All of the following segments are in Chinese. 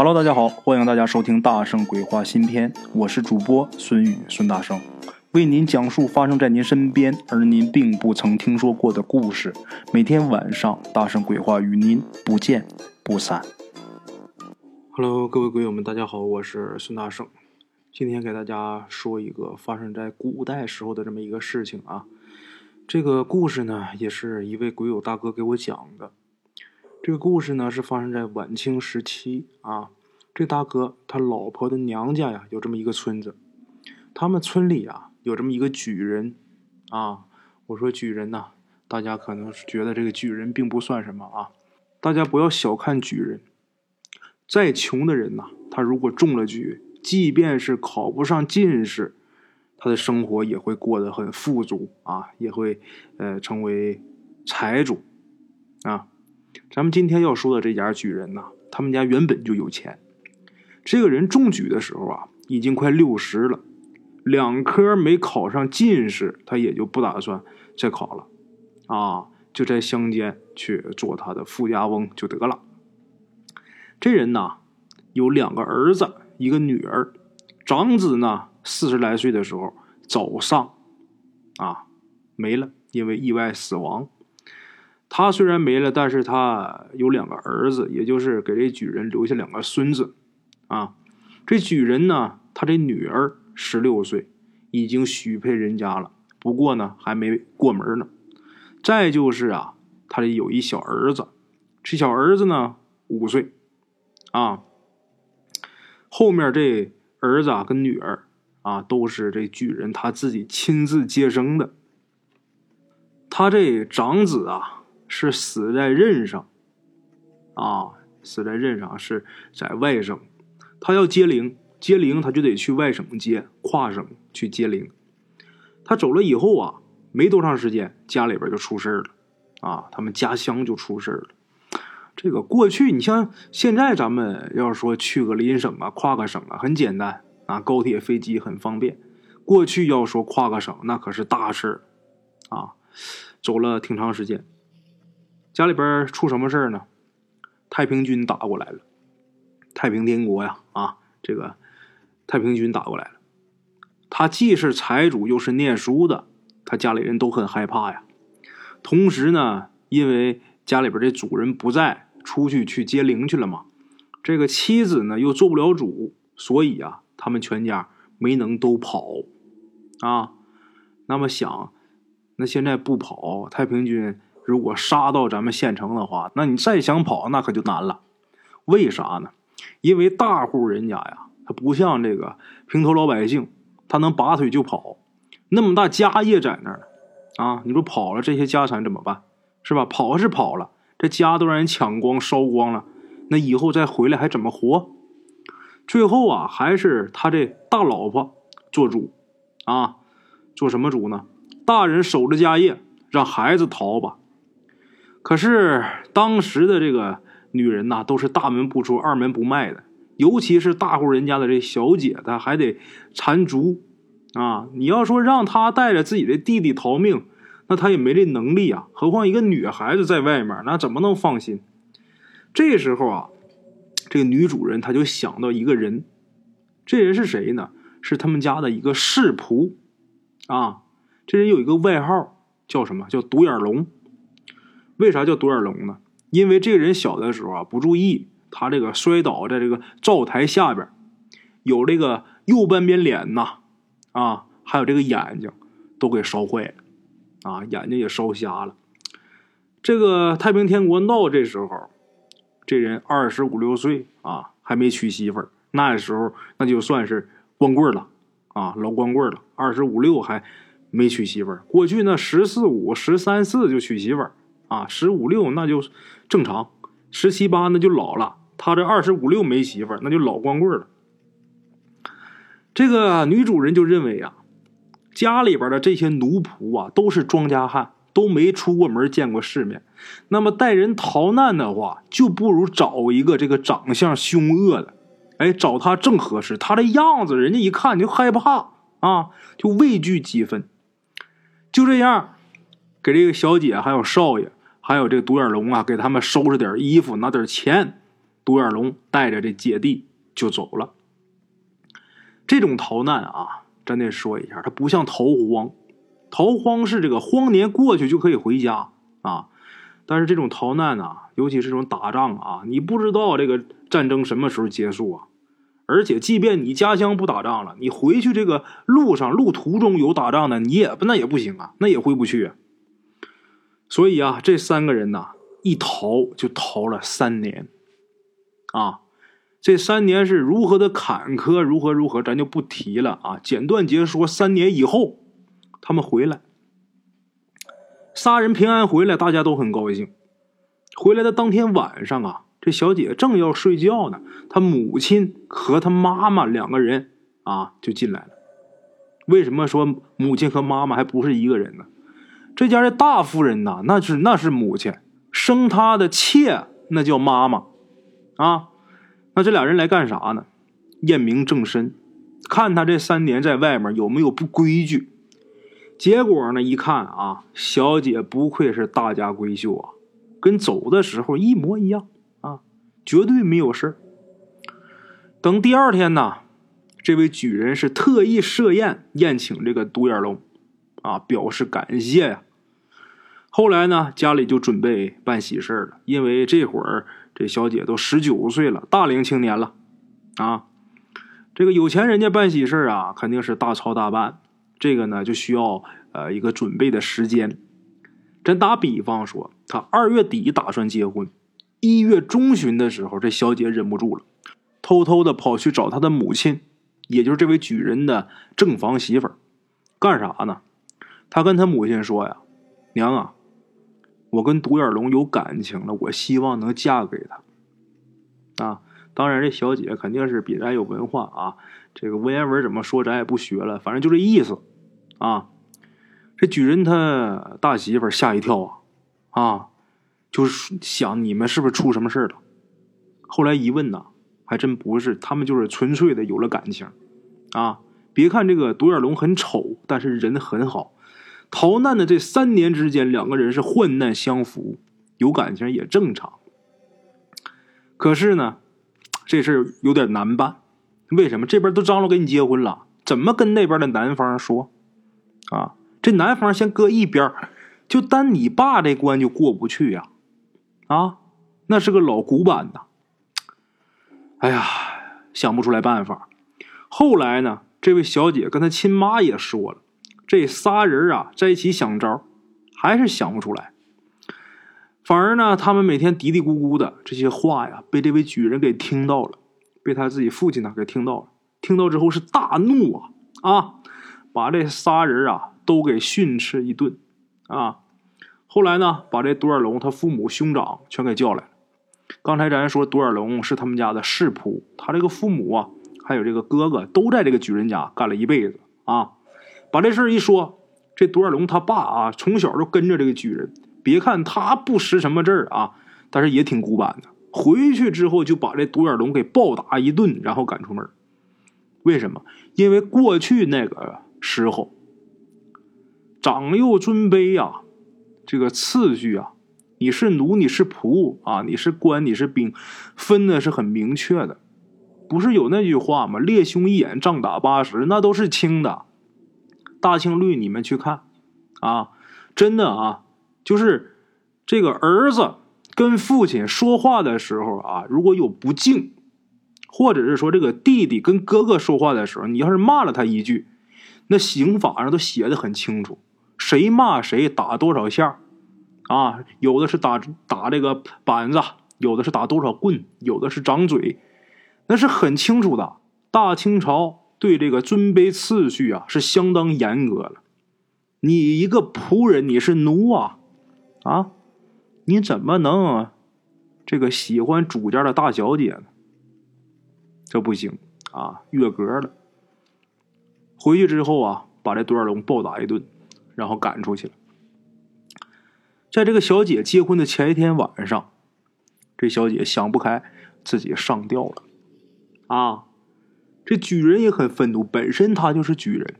Hello，大家好，欢迎大家收听《大圣鬼话》新篇，我是主播孙宇孙大圣，为您讲述发生在您身边而您并不曾听说过的故事。每天晚上，《大圣鬼话》与您不见不散。Hello，各位鬼友们，大家好，我是孙大圣，今天给大家说一个发生在古代时候的这么一个事情啊。这个故事呢，也是一位鬼友大哥给我讲的。这个故事呢是发生在晚清时期啊。这大哥他老婆的娘家呀有这么一个村子，他们村里啊有这么一个举人啊。我说举人呐，大家可能觉得这个举人并不算什么啊。大家不要小看举人，再穷的人呐，他如果中了举，即便是考不上进士，他的生活也会过得很富足啊，也会呃成为财主啊。咱们今天要说的这家举人呢，他们家原本就有钱。这个人中举的时候啊，已经快六十了，两科没考上进士，他也就不打算再考了，啊，就在乡间去做他的富家翁就得了。这人呐，有两个儿子，一个女儿，长子呢四十来岁的时候早丧，啊，没了，因为意外死亡。他虽然没了，但是他有两个儿子，也就是给这举人留下两个孙子，啊，这举人呢，他这女儿十六岁，已经许配人家了，不过呢还没过门呢。再就是啊，他这有一小儿子，这小儿子呢五岁，啊，后面这儿子啊跟女儿啊都是这举人他自己亲自接生的，他这长子啊。是死在任上，啊，死在任上是在外省，他要接灵，接灵他就得去外省接，跨省去接灵。他走了以后啊，没多长时间，家里边就出事了，啊，他们家乡就出事了。这个过去你像现在咱们要说去个邻省啊，跨个省啊，很简单啊，高铁飞机很方便。过去要说跨个省，那可是大事啊，走了挺长时间。家里边出什么事儿呢？太平军打过来了，太平天国呀，啊，这个太平军打过来了。他既是财主，又是念书的，他家里人都很害怕呀。同时呢，因为家里边这主人不在，出去去接灵去了嘛，这个妻子呢又做不了主，所以啊，他们全家没能都跑啊。那么想，那现在不跑，太平军。如果杀到咱们县城的话，那你再想跑，那可就难了。为啥呢？因为大户人家呀，他不像这个平头老百姓，他能拔腿就跑。那么大家业在那儿啊，你说跑了，这些家产怎么办？是吧？跑是跑了，这家都让人抢光、烧光了，那以后再回来还怎么活？最后啊，还是他这大老婆做主啊，做什么主呢？大人守着家业，让孩子逃吧。可是当时的这个女人呐，都是大门不出二门不迈的，尤其是大户人家的这小姐，她还得缠足啊！你要说让她带着自己的弟弟逃命，那她也没这能力啊。何况一个女孩子在外面，那怎么能放心？这时候啊，这个女主人她就想到一个人，这人是谁呢？是他们家的一个世仆啊。这人有一个外号，叫什么叫独眼龙。为啥叫独眼龙呢？因为这个人小的时候啊不注意，他这个摔倒在这个灶台下边，有这个右半边脸呐，啊，还有这个眼睛都给烧坏了，啊，眼睛也烧瞎了。这个太平天国闹这时候，这人二十五六岁啊，还没娶媳妇儿，那时候那就算是光棍了啊，老光棍了。二十五六还没娶媳妇儿，过去那十四五、十三四就娶媳妇儿。啊，十五六那就正常，十七八那就老了。他这二十五六没媳妇儿，那就老光棍了。这个女主人就认为啊，家里边的这些奴仆啊都是庄稼汉，都没出过门见过世面。那么带人逃难的话，就不如找一个这个长相凶恶的，哎，找他正合适。他的样子，人家一看就害怕啊，就畏惧几分。就这样，给这个小姐还有少爷。还有这个独眼龙啊，给他们收拾点衣服，拿点钱，独眼龙带着这姐弟就走了。这种逃难啊，咱得说一下，它不像逃荒，逃荒是这个荒年过去就可以回家啊。但是这种逃难啊，尤其是这种打仗啊，你不知道这个战争什么时候结束啊。而且，即便你家乡不打仗了，你回去这个路上路途中有打仗的，你也那也不行啊，那也回不去。所以啊，这三个人呐，一逃就逃了三年，啊，这三年是如何的坎坷，如何如何，咱就不提了啊。简短截说，三年以后，他们回来，仨人平安回来，大家都很高兴。回来的当天晚上啊。这小姐正要睡觉呢，她母亲和她妈妈两个人啊就进来了。为什么说母亲和妈妈还不是一个人呢？这家的大夫人呐，那是那是母亲生她的妾，那叫妈妈啊。那这俩人来干啥呢？验明正身，看他这三年在外面有没有不规矩。结果呢，一看啊，小姐不愧是大家闺秀啊，跟走的时候一模一样啊。绝对没有事等第二天呢，这位举人是特意设宴宴请这个独眼龙，啊，表示感谢呀。后来呢，家里就准备办喜事了，因为这会儿这小姐都十九岁了，大龄青年了，啊，这个有钱人家办喜事啊，肯定是大操大办，这个呢就需要呃一个准备的时间。咱打比方说，他二月底打算结婚。一月中旬的时候，这小姐忍不住了，偷偷的跑去找她的母亲，也就是这位举人的正房媳妇儿，干啥呢？她跟她母亲说呀：“娘啊，我跟独眼龙有感情了，我希望能嫁给他。”啊，当然这小姐肯定是比咱有文化啊，这个文言文怎么说咱也不学了，反正就这意思啊。这举人他大媳妇吓一跳啊，啊。就是想你们是不是出什么事了？后来一问呐，还真不是，他们就是纯粹的有了感情，啊！别看这个独眼龙很丑，但是人很好。逃难的这三年之间，两个人是患难相扶，有感情也正常。可是呢，这事有点难办。为什么？这边都张罗给你结婚了，怎么跟那边的男方说？啊，这男方先搁一边，就单你爸这关就过不去呀。啊，那是个老古板呐。哎呀，想不出来办法。后来呢，这位小姐跟她亲妈也说了，这仨人啊在一起想招，还是想不出来。反而呢，他们每天嘀嘀咕咕的这些话呀，被这位举人给听到了，被他自己父亲呢给听到了。听到之后是大怒啊啊，把这仨人啊都给训斥一顿啊。后来呢，把这独眼龙他父母兄长全给叫来了。刚才咱说独眼龙是他们家的世仆，他这个父母啊，还有这个哥哥都在这个举人家干了一辈子啊。把这事一说，这独眼龙他爸啊，从小就跟着这个巨人。别看他不识什么字啊，但是也挺古板的。回去之后就把这独眼龙给暴打一顿，然后赶出门。为什么？因为过去那个时候，长幼尊卑呀。这个次序啊，你是奴，你是仆啊，你是官，你是兵，分的是很明确的。不是有那句话吗？列兄一眼，仗打八十，那都是轻的。大清律你们去看啊，真的啊，就是这个儿子跟父亲说话的时候啊，如果有不敬，或者是说这个弟弟跟哥哥说话的时候，你要是骂了他一句，那刑法上都写的很清楚。谁骂谁打多少下啊？有的是打打这个板子，有的是打多少棍，有的是掌嘴，那是很清楚的。大清朝对这个尊卑次序啊是相当严格了。你一个仆人，你是奴啊啊？你怎么能这个喜欢主家的大小姐呢？这不行啊，越格了。回去之后啊，把这段龙暴打一顿。然后赶出去了。在这个小姐结婚的前一天晚上，这小姐想不开，自己上吊了。啊，这举人也很愤怒，本身他就是举人，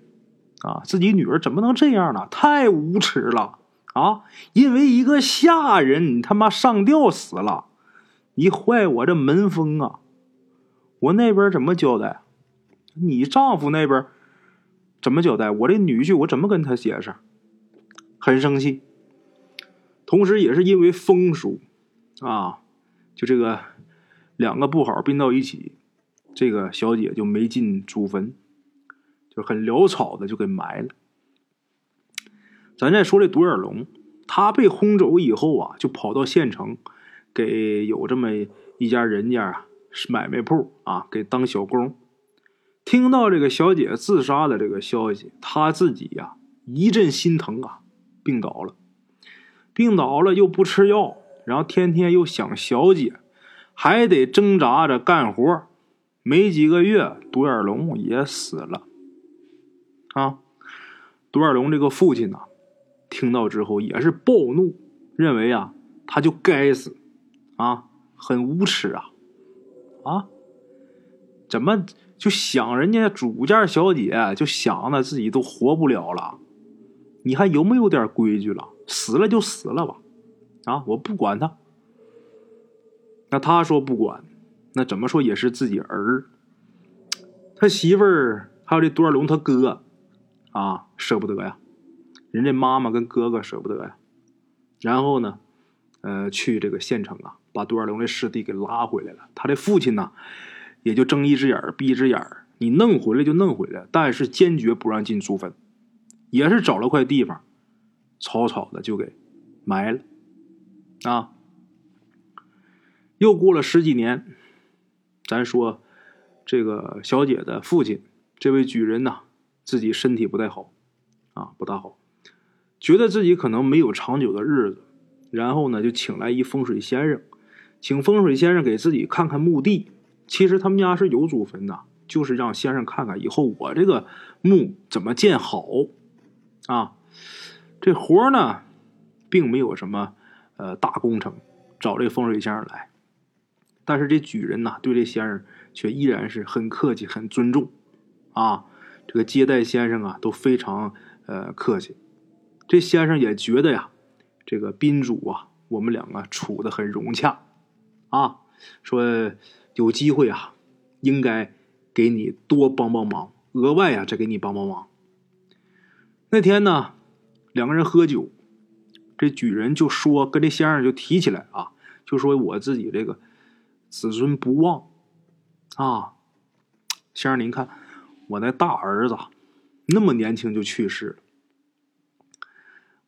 啊，自己女儿怎么能这样呢？太无耻了！啊，因为一个下人，你他妈上吊死了，你坏我这门风啊！我那边怎么交代？你丈夫那边怎么交代？我这女婿我怎么跟他解释？很生气，同时也是因为风俗啊，就这个两个不好并到一起，这个小姐就没进祖坟，就很潦草的就给埋了。咱再说这独眼龙，他被轰走以后啊，就跑到县城，给有这么一家人家啊是买卖铺啊，给当小工。听到这个小姐自杀的这个消息，他自己呀一阵心疼啊，病倒了，病倒了又不吃药，然后天天又想小姐，还得挣扎着干活，没几个月，独眼龙也死了。啊，独眼龙这个父亲呢，听到之后也是暴怒，认为啊他就该死，啊，很无耻啊，啊，怎么？就想人家主家小姐，就想着自己都活不了了，你还有没有点规矩了？死了就死了吧，啊，我不管他。那他说不管，那怎么说也是自己儿。他媳妇儿还有这多尔龙他哥，啊，舍不得呀，人家妈妈跟哥哥舍不得呀。然后呢，呃，去这个县城啊，把多尔龙的尸体给拉回来了。他的父亲呢？也就睁一只眼闭一只眼你弄回来就弄回来，但是坚决不让进祖坟，也是找了块地方，草草的就给埋了。啊，又过了十几年，咱说这个小姐的父亲，这位举人呐，自己身体不太好，啊，不大好，觉得自己可能没有长久的日子，然后呢，就请来一风水先生，请风水先生给自己看看墓地。其实他们家是有祖坟的，就是让先生看看以后我这个墓怎么建好啊。这活呢，并没有什么呃大工程，找这个风水先生来。但是这举人呐，对这先生却依然是很客气、很尊重啊。这个接待先生啊，都非常呃客气。这先生也觉得呀，这个宾主啊，我们两个处的很融洽啊，说。有机会啊，应该给你多帮帮忙，额外啊再给你帮帮忙。那天呢，两个人喝酒，这举人就说跟这先生就提起来啊，就说我自己这个子孙不旺啊。先生您看，我那大儿子那么年轻就去世了，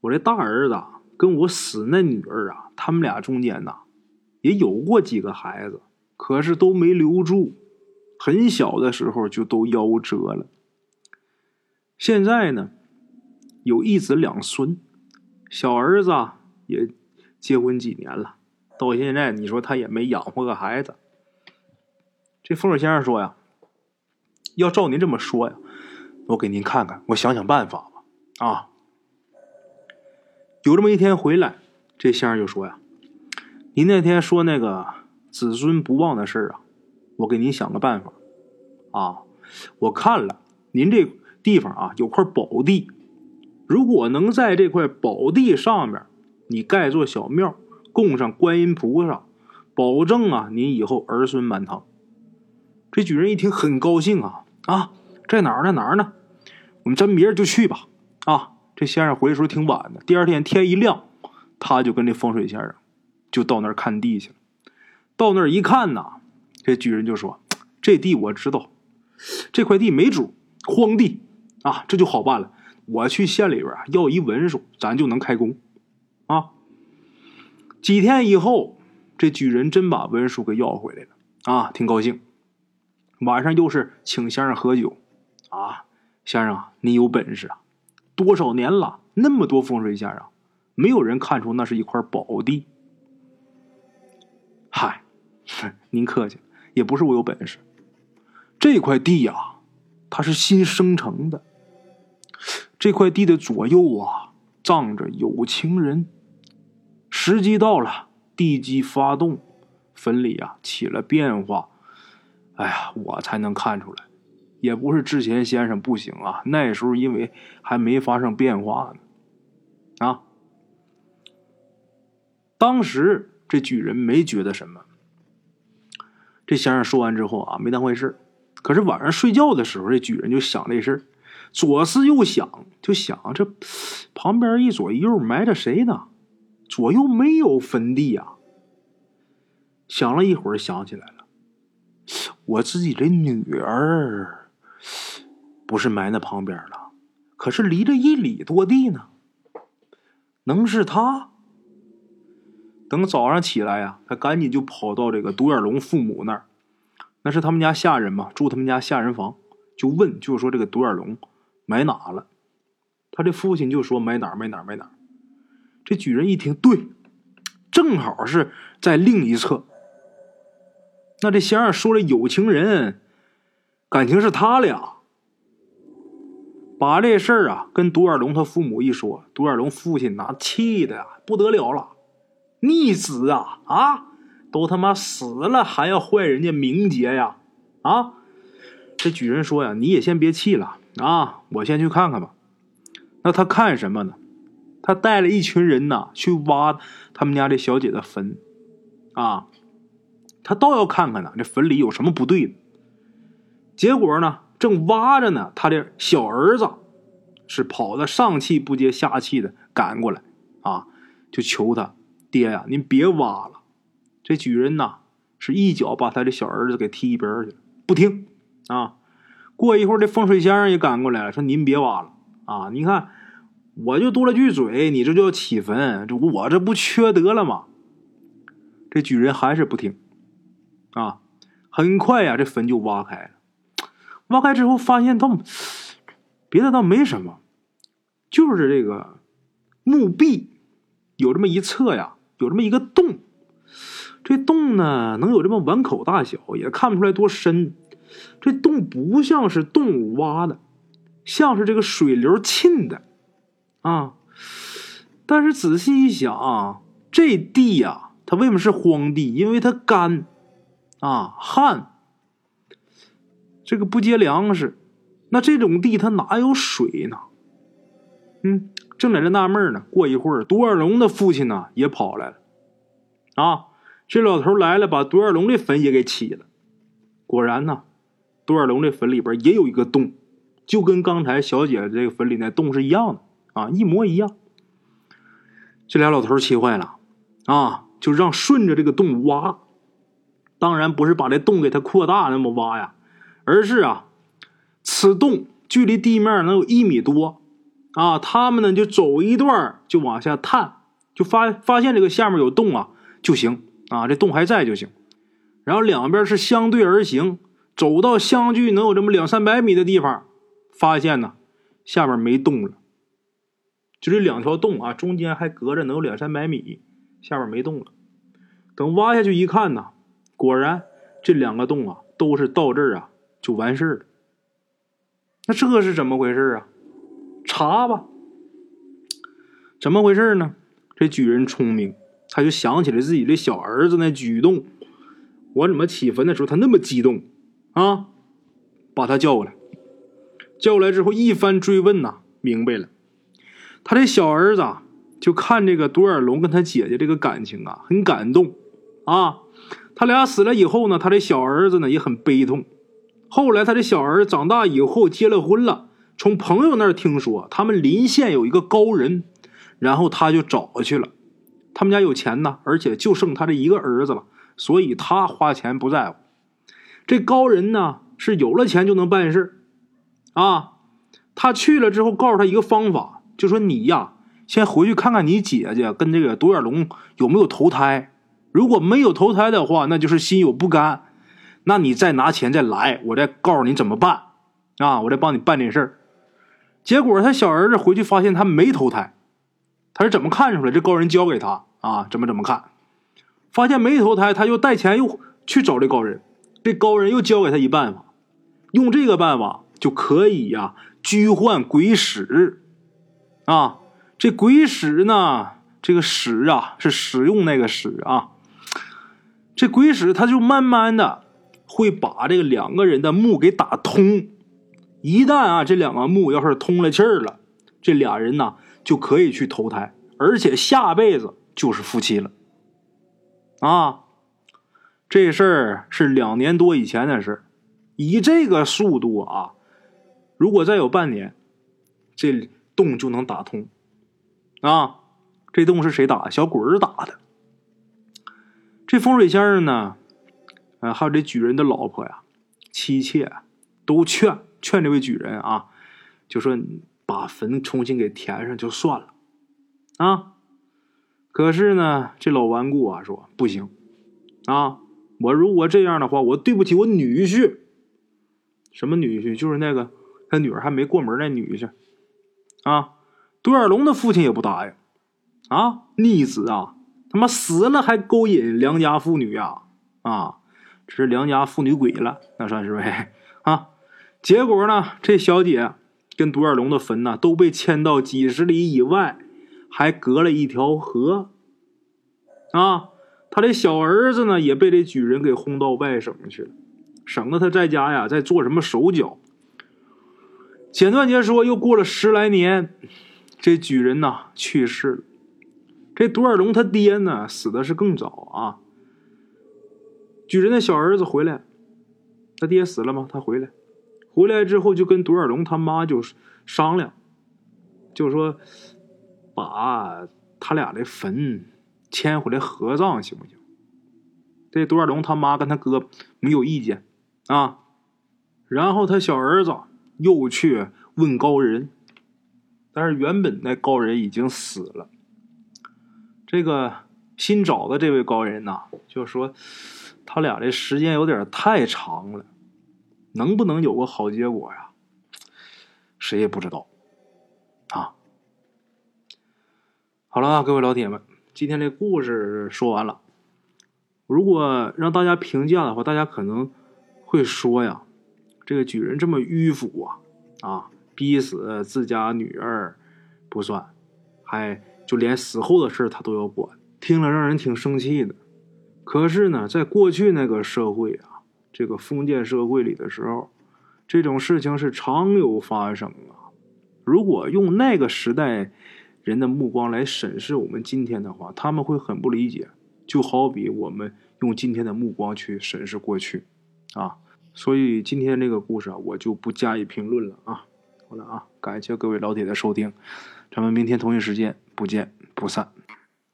我这大儿子跟我死那女儿啊，他们俩中间呐也有过几个孩子。可是都没留住，很小的时候就都夭折了。现在呢，有一子两孙，小儿子也结婚几年了，到现在你说他也没养活个孩子。这风水先生说呀：“要照您这么说呀，我给您看看，我想想办法吧。”啊，有这么一天回来，这先生就说呀：“您那天说那个。”子孙不旺的事儿啊，我给您想个办法啊！我看了您这地方啊，有块宝地，如果能在这块宝地上面，你盖座小庙，供上观音菩萨，保证啊，您以后儿孙满堂。这举人一听很高兴啊啊，在哪儿呢？哪儿呢？我们咱明儿就去吧！啊，这先生回来时候挺晚的，第二天天一亮，他就跟这风水先生就到那儿看地去了。到那儿一看呐，这举人就说：“这地我知道，这块地没主，荒地啊，这就好办了。我去县里边要一文书，咱就能开工啊。”几天以后，这举人真把文书给要回来了啊，挺高兴。晚上又是请先生喝酒啊，先生你有本事啊，多少年了，那么多风水先生，没有人看出那是一块宝地。嗨。您客气，也不是我有本事。这块地呀，它是新生成的。这块地的左右啊，葬着有情人。时机到了，地基发动，坟里啊起了变化。哎呀，我才能看出来。也不是之前先生不行啊，那时候因为还没发生变化呢。啊，当时这举人没觉得什么。这先生说完之后啊，没当回事可是晚上睡觉的时候，这举人就想这事儿，左思右想，就想这旁边一左一右埋着谁呢？我又没有坟地呀。想了一会儿，想起来了，我自己的女儿不是埋那旁边了，可是离着一里多地呢，能是他？等早上起来呀，他赶紧就跑到这个独眼龙父母那儿，那是他们家下人嘛，住他们家下人房，就问，就说这个独眼龙埋哪了？他这父亲就说埋哪儿埋哪儿埋哪儿。这举人一听，对，正好是在另一侧。那这仙儿说了，有情人，感情是他俩。把这事儿啊跟独眼龙他父母一说，独眼龙父亲那气的呀不得了了，逆子啊啊，都他妈死了还要坏人家名节呀啊！这举人说呀，你也先别气了啊，我先去看看吧。那他看什么呢？他带了一群人呐去挖他们家这小姐的坟啊。他倒要看看呢，这坟里有什么不对的。结果呢，正挖着呢，他的小儿子是跑的上气不接下气的赶过来啊，就求他爹呀，您别挖了。这举人呐，是一脚把他的小儿子给踢一边去了，不听啊。过一会儿，这风水先生也赶过来了，说您别挖了啊，你看我就多了句嘴，你这就要起坟，这我这不缺德了吗？这举人还是不听。啊，很快呀，这坟就挖开了。挖开之后，发现倒别的倒没什么，就是这个墓壁有这么一侧呀，有这么一个洞。这洞呢，能有这么碗口大小，也看不出来多深。这洞不像是动物挖的，像是这个水流浸的啊。但是仔细一想啊，这地呀，它为什么是荒地？因为它干。啊，旱，这个不结粮食，那这种地它哪有水呢？嗯，正在这纳闷呢。过一会儿，独眼龙的父亲呢也跑来了。啊，这老头来了，把独眼龙的坟也给起了。果然呢，独眼龙这坟里边也有一个洞，就跟刚才小姐这个坟里那洞是一样的啊，一模一样。这俩老头气坏了，啊，就让顺着这个洞挖。当然不是把这洞给它扩大那么挖呀，而是啊，此洞距离地面能有一米多啊。他们呢就走一段就往下探，就发发现这个下面有洞啊就行啊，这洞还在就行。然后两边是相对而行，走到相距能有这么两三百米的地方，发现呢下面没洞了，就这两条洞啊，中间还隔着能有两三百米，下面没洞了。等挖下去一看呢。果然，这两个洞啊，都是到这儿啊就完事儿了。那这是怎么回事啊？查吧。怎么回事呢？这举人聪明，他就想起来自己的小儿子那举动。我怎么起坟的时候他那么激动啊？把他叫过来。叫过来之后一番追问呐，明白了。他这小儿子就看这个独眼龙跟他姐姐这个感情啊，很感动啊。他俩死了以后呢，他这小儿子呢也很悲痛。后来他这小儿子长大以后结了婚了，从朋友那儿听说他们临县有一个高人，然后他就找去了。他们家有钱呢，而且就剩他这一个儿子了，所以他花钱不在乎。这高人呢是有了钱就能办事啊。他去了之后，告诉他一个方法，就说你呀，先回去看看你姐姐跟这个独眼龙有没有投胎。如果没有投胎的话，那就是心有不甘。那你再拿钱再来，我再告诉你怎么办啊！我再帮你办这事儿。结果他小儿子回去发现他没投胎，他是怎么看出来？这高人教给他啊，怎么怎么看？发现没投胎，他又带钱又去找这高人，这高人又教给他一办法，用这个办法就可以呀，拘唤鬼使啊。这鬼使呢，这个使啊是使用那个使啊。这鬼使他就慢慢的会把这个两个人的墓给打通，一旦啊这两个墓要是通了气儿了，这俩人呢就可以去投胎，而且下辈子就是夫妻了。啊，这事儿是两年多以前的事儿以这个速度啊，如果再有半年，这洞就能打通。啊，这洞是谁打？小鬼儿打的。这风水先生呢，呃，还有这举人的老婆呀、妻妾，都劝劝这位举人啊，就说把坟重新给填上就算了。啊，可是呢，这老顽固啊，说不行。啊，我如果这样的话，我对不起我女婿。什么女婿？就是那个他女儿还没过门那女婿。啊。独眼龙的父亲也不答应，啊，逆子啊，他妈死了还勾引良家妇女呀，啊，这是良家妇女鬼了，那算是呗，啊，结果呢，这小姐跟独眼龙的坟呢都被迁到几十里以外，还隔了一条河，啊，他的小儿子呢也被这举人给轰到外省去了，省得他在家呀在做什么手脚。简短截说，又过了十来年。这举人呐去世了，这独眼龙他爹呢死的是更早啊。举人的小儿子回来，他爹死了吗？他回来，回来之后就跟独眼龙他妈就商量，就说把他俩的坟迁回来合葬行不行？这独眼龙他妈跟他哥没有意见啊。然后他小儿子又去问高人。但是原本那高人已经死了。这个新找的这位高人呐，就说他俩这时间有点太长了，能不能有个好结果呀？谁也不知道啊。好了，各位老铁们，今天这故事说完了。如果让大家评价的话，大家可能会说呀，这个举人这么迂腐啊啊！逼死自家女儿不算，还就连死后的事他都要管，听了让人挺生气的。可是呢，在过去那个社会啊，这个封建社会里的时候，这种事情是常有发生啊。如果用那个时代人的目光来审视我们今天的话，他们会很不理解。就好比我们用今天的目光去审视过去啊。所以今天这个故事啊，我就不加以评论了啊。好了啊，感谢各位老铁的收听，咱们明天同一时间不见不散。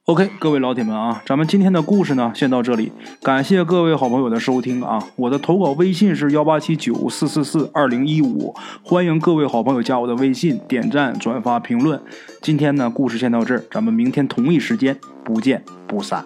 OK，各位老铁们啊，咱们今天的故事呢，先到这里。感谢各位好朋友的收听啊，我的投稿微信是幺八七九四四四二零一五，欢迎各位好朋友加我的微信，点赞、转发、评论。今天呢，故事先到这儿，咱们明天同一时间不见不散。